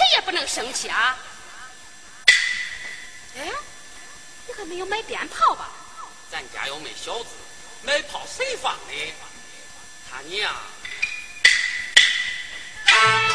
谁也不能生气啊！哎，你还没有买鞭炮吧？咱家又没小子，买炮谁放的？看你呀、啊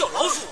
小老鼠。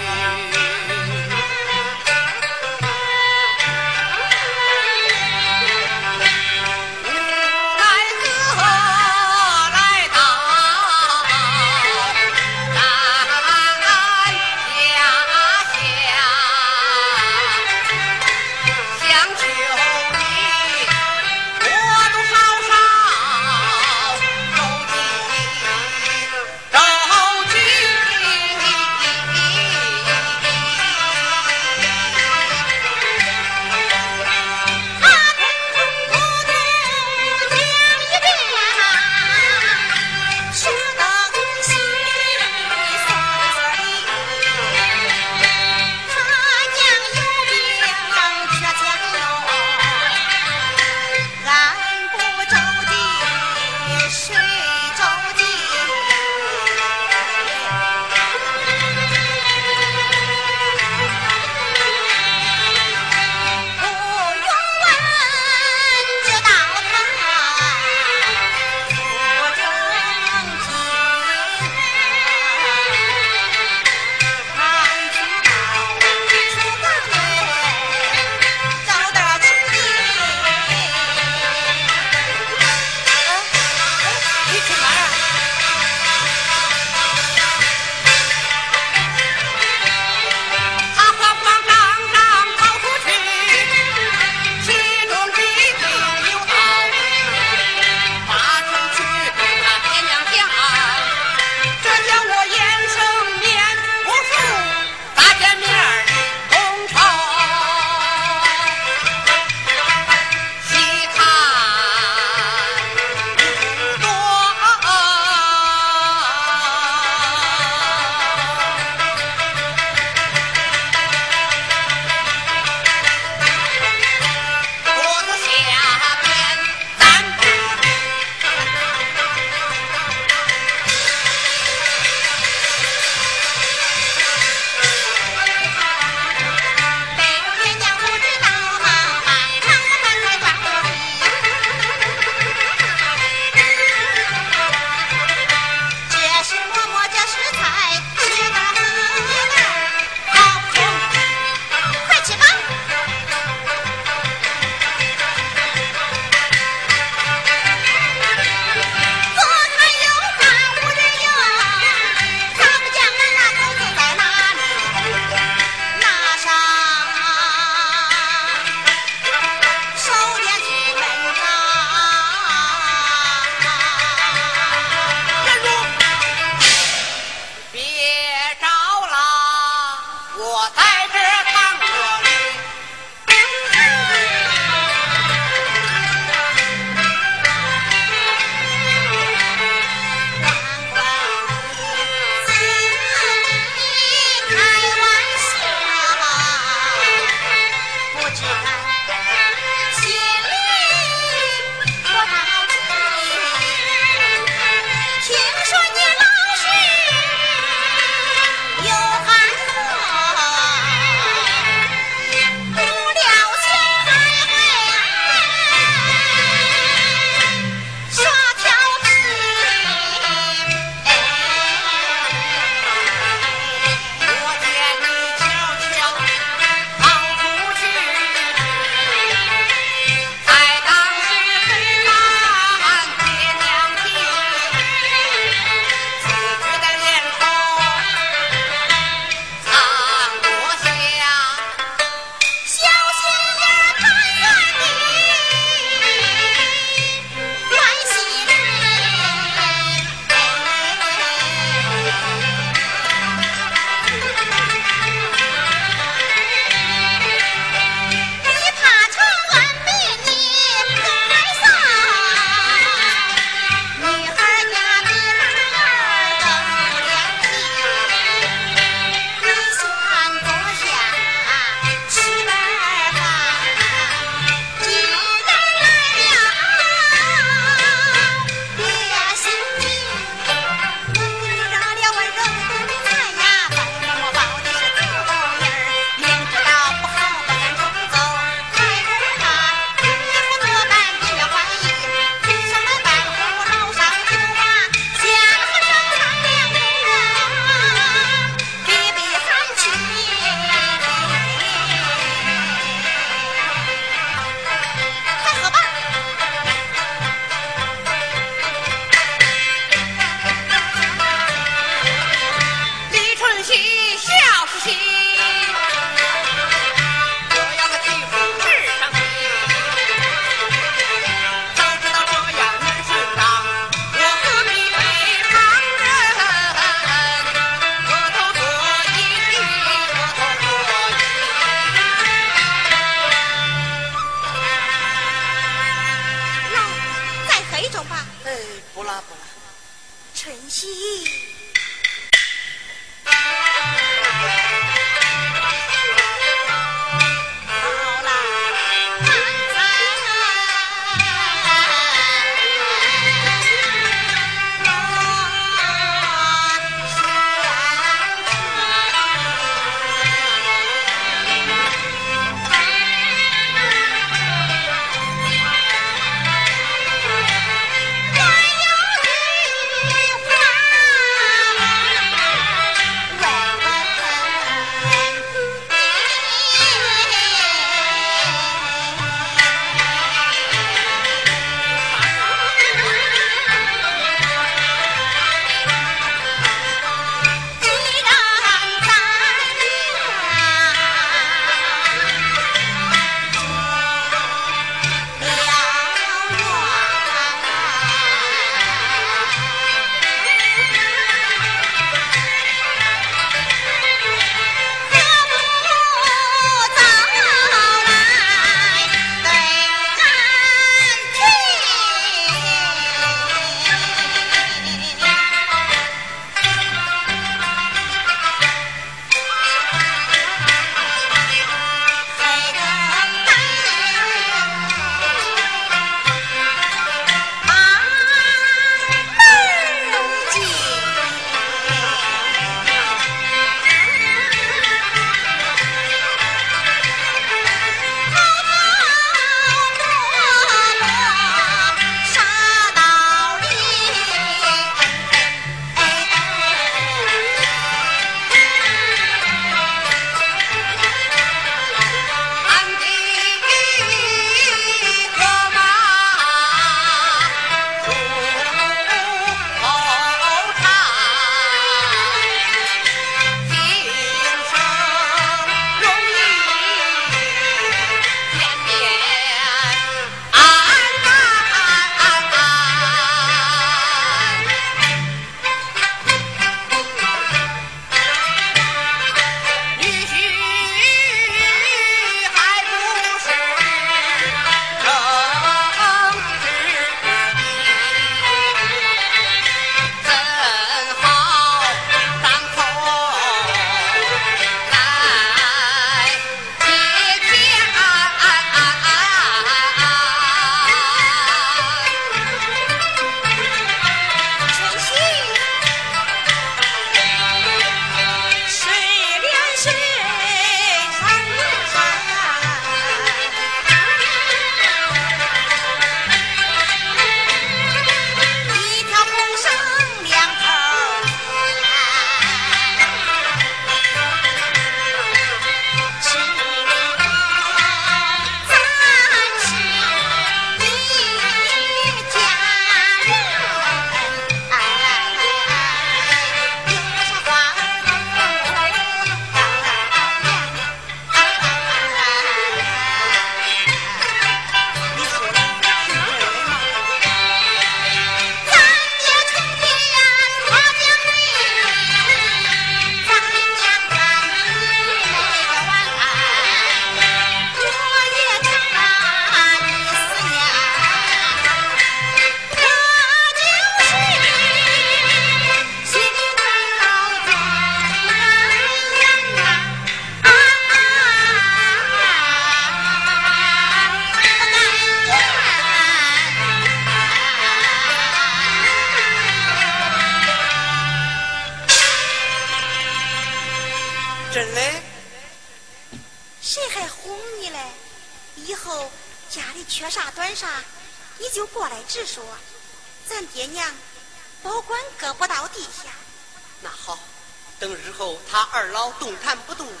动弹不动了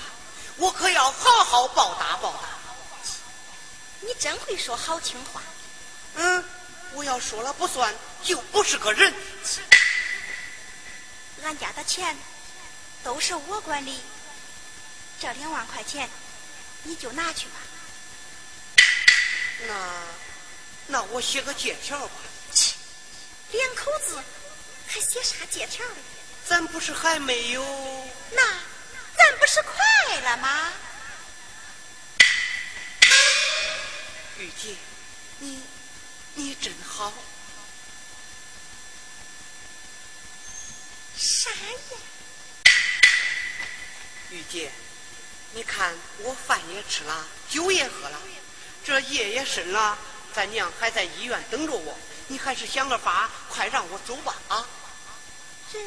我可要好好报答报答。你真会说好听话？嗯我要说了不算就不是个人。俺家的钱都是我管理这两万块钱你就拿去吧。那那我写个借条吧。两口子还写啥借条咱不是还没有？那不是快了吗？玉姐，你你真好。啥呀？玉姐，你看我饭也吃了，酒也喝了，这夜也深了，咱娘还在医院等着我，你还是想个法，快让我走吧啊！这。